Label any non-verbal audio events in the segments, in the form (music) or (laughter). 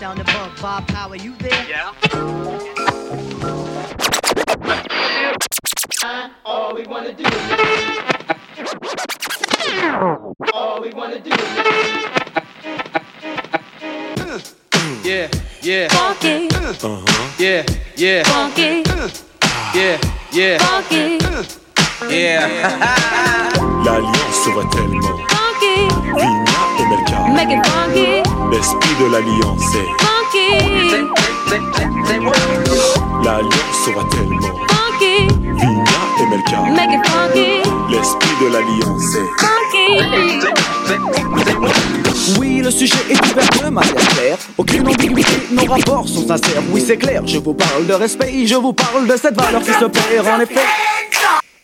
sound above. Bob Power, you there? Yeah. All we wanna do is All we wanna do is Yeah, yeah, Funky, uh-huh. yeah, yeah, funky, yeah, yeah, funky, yeah. (laughs) L'alliance se voit tellement. Funky. Vigna et Melka. Make it funky, L'esprit de l'alliance est. funky, L'alliance se voit tellement. funky. Vigna et Melka. Make it funky, L'esprit de l'alliance est. funky. Oui, le sujet est ouvert de manière claire. Aucune ambiguïté, nos rapports sont sincères. Oui, c'est clair, je vous parle de respect, je vous parle de cette valeur qui se perd en effet.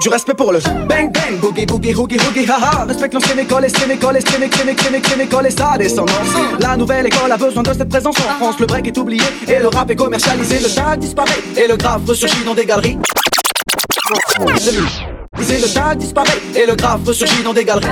du respect pour le bang bang, boogie boogie hoogie hoogie haha. Respecte l'ancienne école et école et c'est c'est c'est c'est école et sa descendance. La nouvelle école a besoin de cette présence en France. Le break est oublié et le rap est commercialisé. Le tag disparaît et le graphe ressurgit dans des galeries. Le tag disparaît et le graphe ressurgit dans des galeries.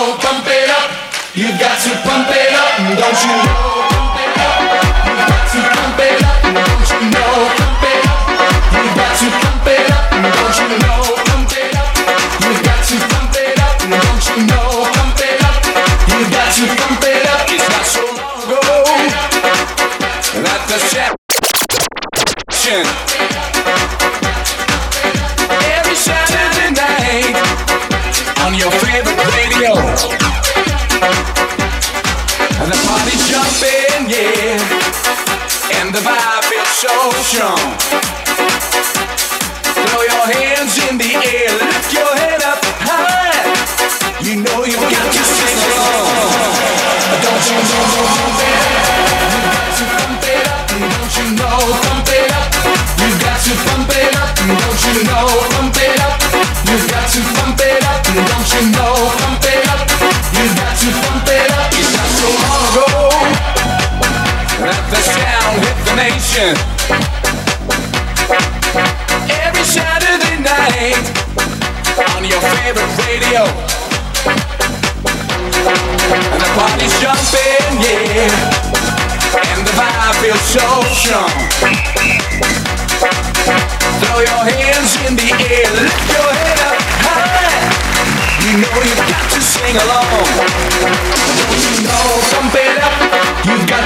Pump it up. You've got to pump it up, don't you know? Pump it up. You've got to pump it up, don't you know? Pump it up. You've got to pump it up, don't you know? Pump it up. You've got to pump it up, don't you know? Pump it up. You've got to pump it up. It's not so long ago that the every Saturday night on your favorite And the party's jumping, yeah, and the vibe is so strong. The nation. Every Saturday night on your favorite radio. And the party's jumping, yeah. And the vibe feels so strong. Throw your hands in the air, lift your head up high. You know you've got to sing along.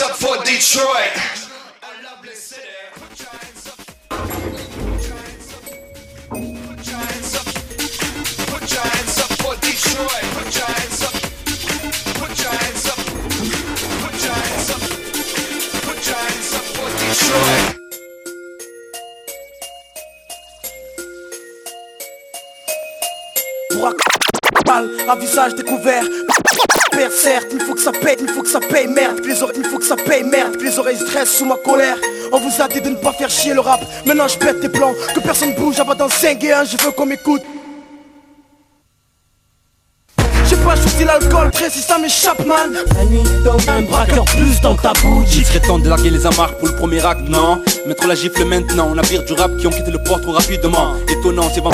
Hands up for Detroit. pour à visage découvert. Père, certes, il faut que ça paye, il faut que ça paye, merde. Que les oreilles, il faut que ça paye, merde. Que les oreilles stressent sous ma colère. On vous a dit de ne pas faire chier le rap. Maintenant je pète tes plans, que personne bouge. Bah dans 5 et 1, je veux qu'on m'écoute. J'ai pas choisi l'alcool, très si ça m'échappe man La nuit dans un braqueur plus dans ta bouche Il serait temps de larguer les amarres pour le premier acte, non? Mettre la gifle maintenant, navire du rap qui ont quitté le port trop rapidement Étonnant, c'est Van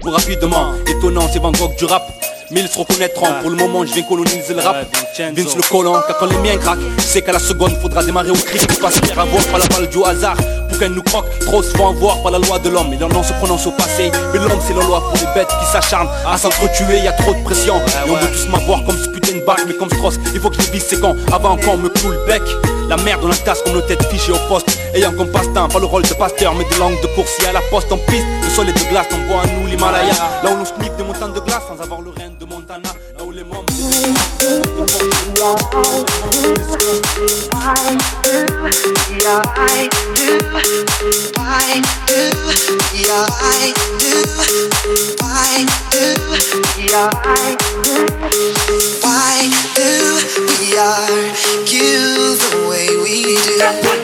Trop rapidement, étonnant, c'est Van Gogh du rap Mille se reconnaîtront, pour le moment je viens coloniser le rap. Vince le colon, car quand les miens craquent C'est qu'à la seconde faudra démarrer au cri se faire avoir par la balle du hasard. Pour qu'elle nous croque, trop se font avoir par la loi de l'homme. Et nom se prononce au passé. Mais l'homme c'est la loi pour les bêtes qui s'acharnent. À s'entretuer, y a trop de pression. Et on veut tous m'avoir comme bac Mais comme Strauss, il faut que je vise ces cons Avant qu'on me cloue le bec. La merde on la tasse comme nos têtes fichées au poste. Ayant comme passe-temps, pas le rôle de pasteur Mais des langues de coursier à la poste. En piste Le sol est de glace, on voit à nous l'Himalaya. Là où l'on sniff des montagnes de glace Sans avoir le reine de Montana Là où les mômes Why do we argue the way we do?